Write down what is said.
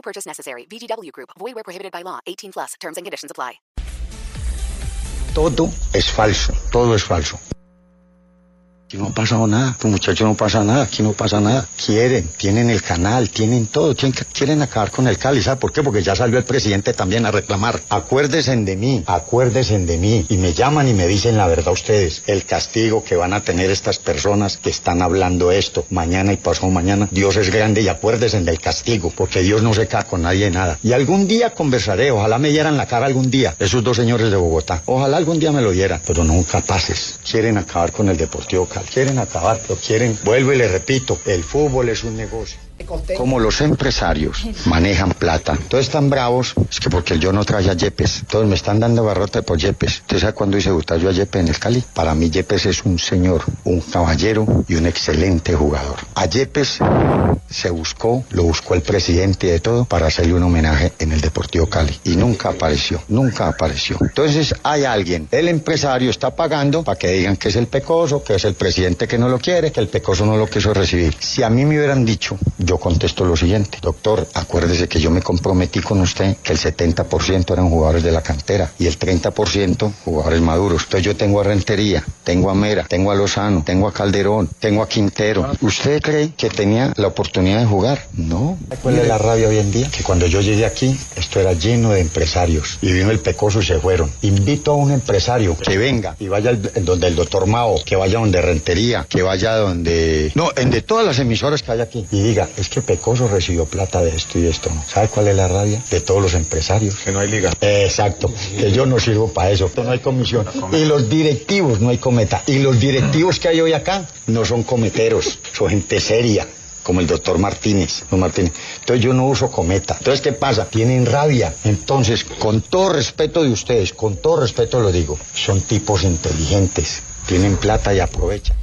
No purchase necessary. VGW Group. Void where prohibited by law. 18 plus. Terms and conditions apply. Todo es falso. Todo es falso. Aquí no ha pasado nada, tu muchacho no pasa nada, aquí no pasa nada. Quieren, tienen el canal, tienen todo, quieren acabar con el Cali. ¿Sabe por qué? Porque ya salió el presidente también a reclamar. Acuérdense de mí, acuérdense de mí. Y me llaman y me dicen la verdad ustedes. El castigo que van a tener estas personas que están hablando esto mañana y pasado mañana. Dios es grande y acuérdense del castigo, porque Dios no se cae con nadie nada. Y algún día conversaré, ojalá me dieran la cara algún día, esos dos señores de Bogotá. Ojalá algún día me lo dieran, pero no capaces. Quieren acabar con el Deportivo Cali quieren acabar, pero quieren, vuelvo y le repito, el fútbol es un negocio. Como los empresarios manejan plata, todos están bravos, es que porque yo no traje a Yepes, todos me están dando barrota por Yepes. ¿Usted sabe cuándo hice debutar yo a Yepes en el Cali? Para mí Yepes es un señor, un caballero y un excelente jugador. A Yepes se buscó, lo buscó el presidente de todo para hacerle un homenaje en el Deportivo Cali y nunca apareció, nunca apareció. Entonces hay alguien, el empresario está pagando para que digan que es el pecoso, que es el presidente que no lo quiere, que el pecoso no lo quiso recibir. Si a mí me hubieran dicho, yo contesto lo siguiente, doctor, acuérdese que yo me comprometí con usted que el 70% eran jugadores de la cantera y el 30% jugadores maduros. Entonces yo tengo a Rentería, tengo a Mera, tengo a Lozano, tengo a Calderón, tengo a Quintero. ¿Usted cree que tenía la oportunidad de jugar? No. ¿Cuál es la rabia hoy en día? Que cuando yo llegué aquí, esto era lleno de empresarios y vino el pecoso y se fueron. Invito a un empresario que venga y vaya donde el doctor Mao, que vaya donde Rentería, que vaya donde... No, en de todas las emisoras que hay aquí y diga, es que Pecoso recibió plata de esto y esto. ¿Sabe cuál es la rabia? De todos los empresarios. Que no hay liga. Exacto, que yo no sirvo para eso, no hay comisión. Y los directivos no hay cometa. Y los directivos que hay hoy acá no son cometeros, son gente seria como el doctor Martínez, no Martínez. Entonces yo no uso cometa. Entonces, ¿qué pasa? Tienen rabia. Entonces, con todo respeto de ustedes, con todo respeto lo digo, son tipos inteligentes, tienen plata y aprovechan.